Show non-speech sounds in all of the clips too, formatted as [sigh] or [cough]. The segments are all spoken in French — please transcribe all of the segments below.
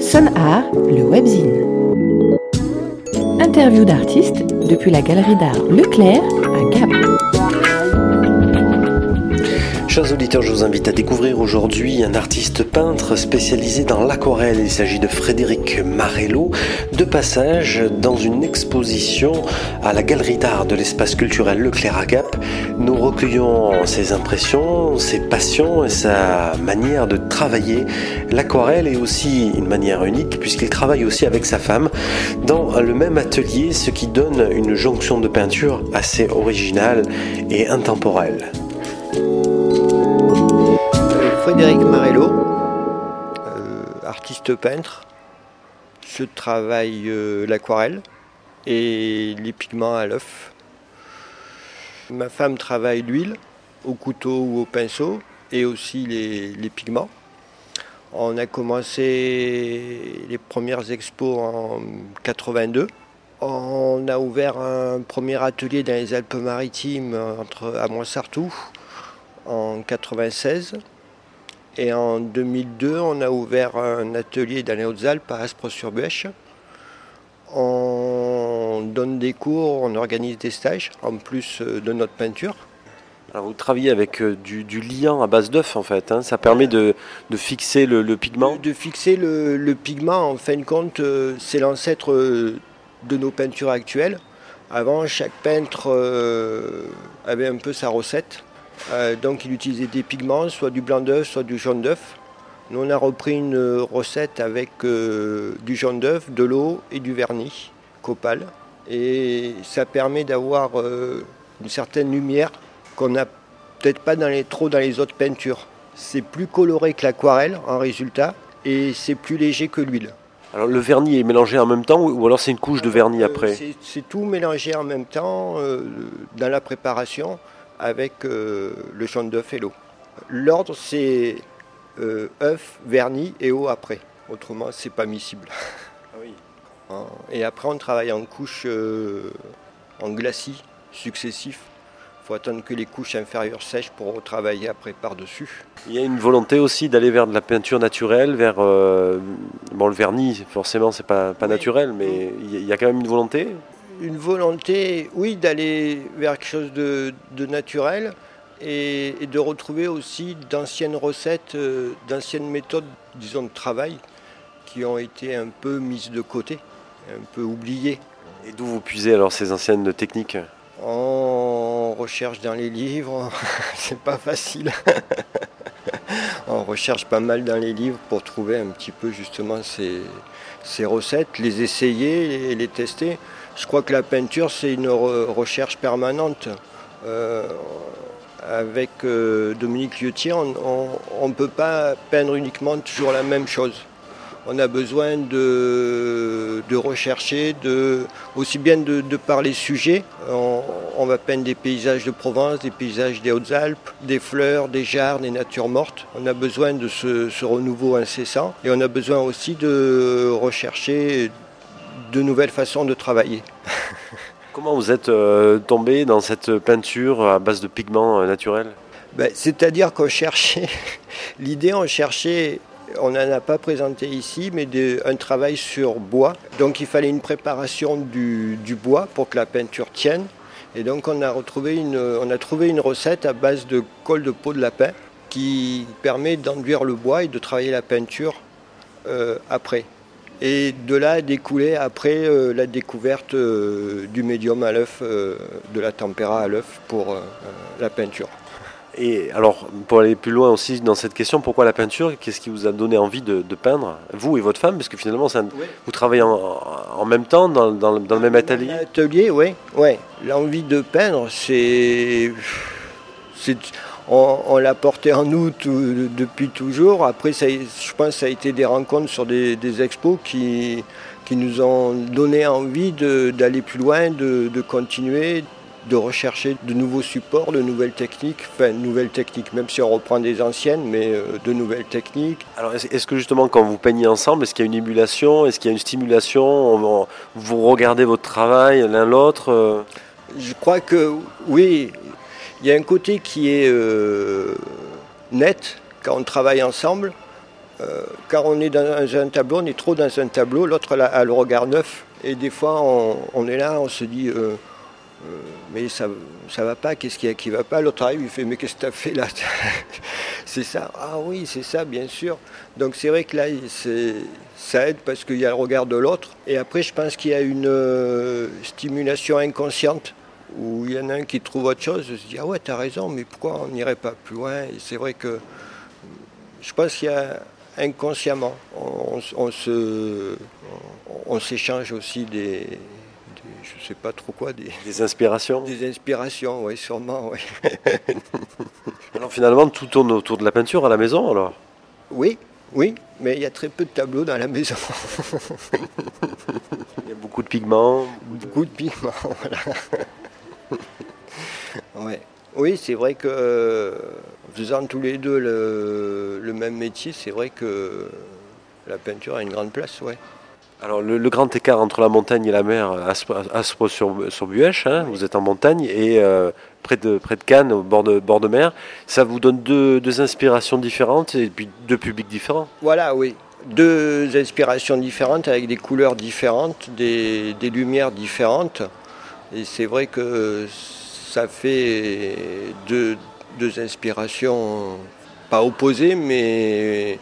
Son Art, le webzine. Interview d'artistes depuis la galerie d'art Leclerc à Gap. Chers auditeurs, je vous invite à découvrir aujourd'hui un artiste peintre spécialisé dans l'aquarelle. Il s'agit de Frédéric Marello, de passage dans une exposition à la galerie d'art de l'espace culturel Leclerc à Gap. Nous recueillons ses impressions, ses passions et sa manière de travailler. L'aquarelle est aussi une manière unique puisqu'il travaille aussi avec sa femme dans le même atelier, ce qui donne une jonction de peinture assez originale et intemporelle. Frédéric Marello, euh, artiste peintre. Je travaille euh, l'aquarelle et les pigments à l'œuf. Ma femme travaille l'huile au couteau ou au pinceau et aussi les, pigments. On a commencé les premières expos en 82. On a ouvert un premier atelier dans les Alpes-Maritimes entre à Montsartou en 96. Et en 2002, on a ouvert un atelier dans les Hautes-Alpes à Aspres-sur-Bêche. On donne des cours, on organise des stages, en plus euh, de notre peinture. Alors vous travaillez avec euh, du, liant à base d'œuf en fait, hein. ça permet de, fixer le, pigment de, fixer le, pigment, en fin de compte, euh, c'est l'ancêtre de nos peintures actuelles. Avant, chaque peintre avait un peu sa recette. Euh, donc il utilisait des pigments, soit du blanc d'œuf, soit du jaune d'œuf. Nous on a repris une recette avec euh, du jaune d'œuf, de l'eau et du vernis copal. Et ça permet d'avoir euh, une certaine lumière qu'on n'a peut-être pas dans les, trop dans les autres peintures. C'est plus coloré que l'aquarelle en résultat et c'est plus léger que l'huile. Alors le vernis est mélangé en même temps ou alors c'est une couche de vernis après? C'est tout mélangé en même temps dans la préparation avec euh, le jaune d'œuf et l'eau. L'ordre, c'est euh, œuf, vernis et eau après. Autrement, c'est pas miscible. Ah [laughs] hein. Et après, on travaille en couches euh, en glacis successifs. Il faut attendre que les couches inférieures sèchent pour travailler après par-dessus. Il y a une volonté aussi d'aller vers de la peinture naturelle, vers bon le vernis forcément c'est pas, pas naturel, mais il y a quand même une volonté une volonté, oui, d'aller vers quelque chose de, naturel et, de retrouver aussi d'anciennes recettes, euh, d'anciennes méthodes, disons, de travail qui ont été un peu mises de côté, un peu oubliées. Et d'où vous puisez alors ces anciennes techniques? On recherche dans les livres, [laughs] c'est pas facile. [laughs] On recherche pas mal dans les livres pour trouver un petit peu justement ces, ces recettes, les essayer et les tester. Je crois que la peinture, c'est une recherche permanente. Euh, avec euh, Dominique Liutier, on ne peut pas peindre uniquement toujours la même chose. On a besoin de, rechercher, de, aussi bien de, parler sujet. On, va peindre des paysages de Provence, des paysages des Hautes-Alpes, des fleurs, des jarres, des natures mortes. On a besoin de ce renouveau incessant et on a besoin aussi de rechercher de nouvelles façons de travailler. [laughs] Comment vous êtes euh, tombé dans cette peinture à base de pigments euh, naturels? Ben, C'est-à-dire qu'on cherchait, [laughs] l'idée on cherchait, on n'en a pas présenté ici, mais un travail sur bois. Donc il fallait une préparation du, bois pour que la peinture tienne. Et donc on a, retrouvé une, on a trouvé une recette à base de colle de peau de lapin qui permet d'enduire le bois et de travailler la peinture euh, après. Et de là découlait après euh, la découverte euh, du médium à l'œuf, euh, de la tempéra à l'œuf pour la peinture. Et alors, pour aller plus loin aussi dans cette question, pourquoi la peinture? Qu'est-ce qui vous a donné envie de, peindre, vous et votre femme Parce que finalement, vous travaillez en, même temps dans, le même atelier Atelier, oui. Ouais. L'envie de peindre, c'est on, l'a porté en nous depuis toujours. Après, je pense que ça a été des rencontres sur des, expos qui, nous ont donné envie d'aller plus loin, de, continuer, de rechercher de nouveaux supports, de nouvelles techniques, enfin de nouvelles techniques, même si on reprend des anciennes, mais euh, de nouvelles techniques. Alors est-ce que justement quand vous peignez ensemble, est-ce qu'il y a une émulation, est-ce qu'il y a une stimulation, vous regardez votre travail l'un l'autre euh? Je crois que oui, il y a un côté qui est euh, net quand on travaille ensemble. euh, car on est dans un tableau, on est trop dans un tableau, l'autre a le regard neuf. Et des fois, on, est là, on se dit, euh, euh, mais ça ça va pas, qu'est-ce qui va pas? L'autre arrive, il fait, mais qu'est-ce que tu as fait là? [laughs] C'est ça. Ah oui, c'est ça, bien sûr. Donc c'est vrai que là, ça aide parce qu'il y a le regard de l'autre. Et après, je pense qu'il y a une stimulation inconsciente où il y en a un qui trouve autre chose, se dit, ah ouais, tu as raison, mais pourquoi on n'irait pas plus loin? Et c'est vrai que je pense qu'il y a inconsciemment. On, se, on s'échange aussi des, je ne sais pas trop quoi, des, des inspirations. Des inspirations, oui, sûrement, oui. [laughs] alors finalement, tout tourne autour de la peinture à la maison, alors? Oui, oui, mais il y a très peu de tableaux dans la maison. [laughs] il y a beaucoup de pigments. Beaucoup de pigments, [laughs] voilà. Ouais. Oui, c'est vrai que euh, faisant tous les deux le, même métier, c'est vrai que la peinture a une grande place, ouais. Alors le, grand écart entre la montagne et la mer, Aspro sur, sur Buèche, hein, vous êtes en montagne, et euh, près, de, près de Cannes, au bord de, bord de mer, ça vous donne deux, inspirations différentes et puis deux publics différents Voilà, oui. Deux inspirations différentes avec des couleurs différentes, des, des lumières différentes. Et c'est vrai que ça fait deux, inspirations, pas opposées, mais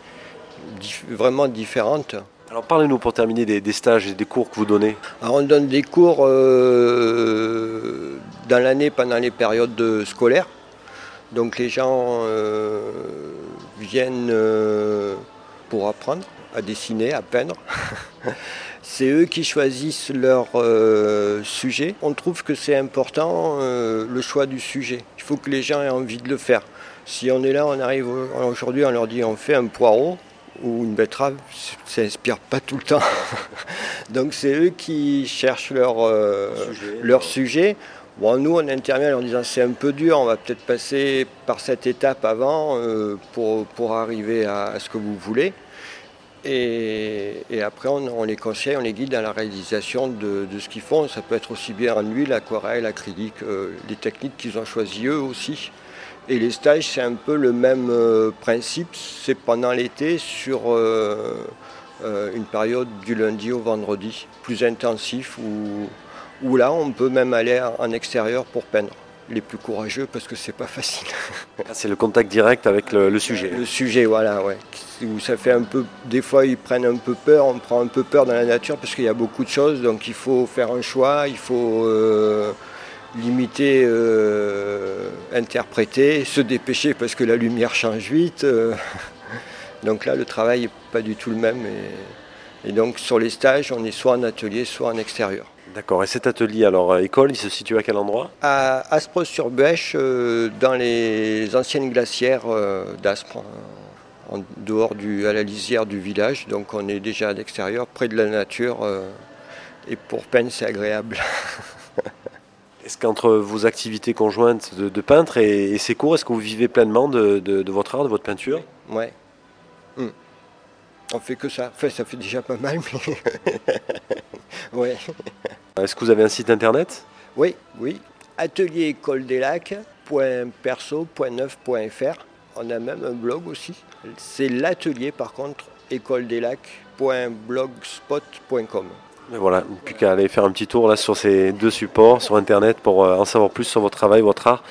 vraiment différentes. Alors parlez-nous pour terminer des, stages et des cours que vous donnez. on donne des cours euh, dans l'année pendant les périodes scolaires. Donc les gens euh, viennent euh, pour apprendre à dessiner, à peindre. [laughs] c'est eux qui choisissent leur euh, sujet. On trouve que c'est important euh, le choix du sujet. Il faut que les gens aient envie de le faire. Si on est là, on arrive aujourd'hui, on leur dit on fait un poireau ou une betterave, ça n'inspire pas tout le temps. [laughs] Donc c'est eux qui cherchent leur, euh, sujet, leur sujet. Bon, nous, on intervient en disant c'est un peu dur, on va peut-être passer par cette étape avant pour, pour arriver à ce que vous voulez. Et, après, on, les conseille, on les guide dans la réalisation de, ce qu'ils font. Ça peut être aussi bien en huile, aquarelle, acrylique, euh, les techniques qu'ils ont choisies eux aussi. Et les stages, c'est un peu le même euh, principe. C'est pendant l'été sur euh, une période du lundi au vendredi, plus intensif, où, où là, on peut même aller en extérieur pour peindre les plus courageux parce que c'est pas facile. [laughs] Ah, c'est le contact direct avec le, sujet. Le sujet, voilà, ouais. Où ça fait un peu, des fois ils prennent un peu peur, on prend un peu peur dans la nature parce qu'il y a beaucoup de choses, donc il faut faire un choix, il faut euh, limiter, euh, interpréter, se dépêcher parce que la lumière change vite. Euh. [laughs] donc là, le travail n'est pas du tout le même. et donc sur les stages, on est soit en atelier, soit en extérieur. D'accord. Et cet atelier, alors, euh, école, il se situe à quel endroit? À Aspres-sur-Bêche, euh, dans les anciennes glacières euh, d'Aspres, en dehors du, à la lisière du village. Donc on est déjà à l'extérieur, près de la nature. et pour peine, c'est agréable. [laughs] est-ce qu'entre vos activités conjointes de, peintre et, ces cours, est-ce que vous vivez pleinement de, votre art, de votre peinture? Oui. Hmm. On fait que ça. Enfin, ça fait déjà pas mal, mais. [laughs] ouais. Est-ce que vous avez un site internet? Oui, oui. Atelier école des lacs On a même un blog aussi. C'est l'atelier par contre école des lacs.blogspot.com. Voilà, plus qu'à aller faire un petit tour là sur ces deux supports sur internet pour euh, en savoir plus sur votre travail, votre art.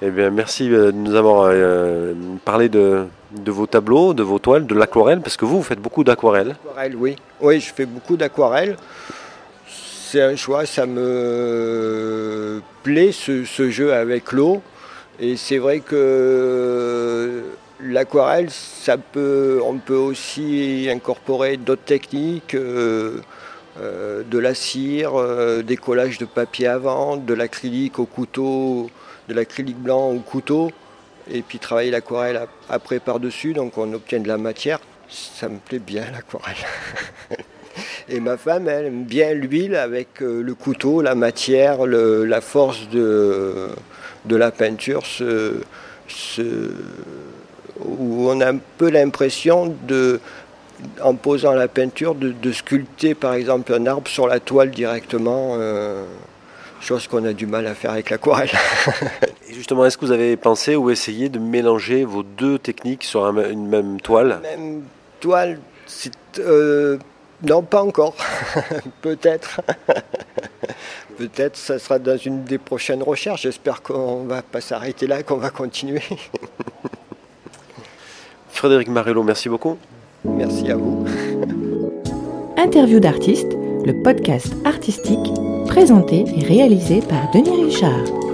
Eh bien, merci euh, de nous avoir euh, parlé de, de, vos tableaux, de vos toiles, de l'aquarelle, parce que vous, vous faites beaucoup d'aquarelle. oui. Oui, je fais beaucoup d'aquarelle c'est un choix, ça me plaît ce, jeu avec l'eau. Et c'est vrai que l'aquarelle, ça peut, on peut aussi incorporer d'autres techniques, euh, euh, de la cire, euh, des collages de papier avant, de l'acrylique au couteau, de l'acrylique blanc au couteau, et puis travailler l'aquarelle après par-dessus, donc on obtient de la matière. Ça me plaît bien l'aquarelle. [laughs] Et ma femme, elle aime bien l'huile avec euh, le couteau, la matière, la force de, de la peinture, où on a un peu l'impression de, en posant la peinture, de, sculpter par exemple un arbre sur la toile directement. Euh, chose qu'on a du mal à faire avec l'aquarelle. [laughs] Et justement, est-ce que vous avez pensé ou essayé de mélanger vos deux techniques sur une même toile? Toile, euh, non, pas encore. [laughs] Peut-être. [laughs] Peut-être ça sera dans une des prochaines recherches. J'espère qu'on va pas s'arrêter là, qu'on va continuer. [laughs] Frédéric Marello, merci beaucoup. Merci à vous. Interview d'artistes, le podcast artistique présenté et réalisé par Denis Richard.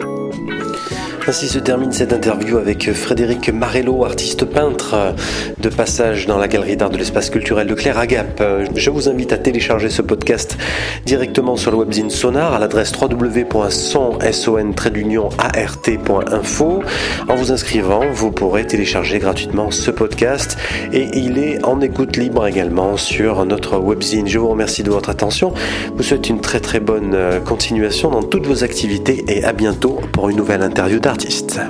Ainsi se termine cette interview avec Frédéric Marello, artiste peintre de passage dans la galerie d'art de l'espace culturel de Claire Agap. Je vous invite à télécharger ce podcast directement sur le webzine Sonar à l'adresse www.son.art.info. En vous inscrivant, vous pourrez télécharger gratuitement ce podcast et il est en écoute libre également sur notre webzine. Je vous remercie de votre attention. Vous souhaite une très très bonne continuation dans toutes vos activités et à bientôt pour une nouvelle interview d'art artiste.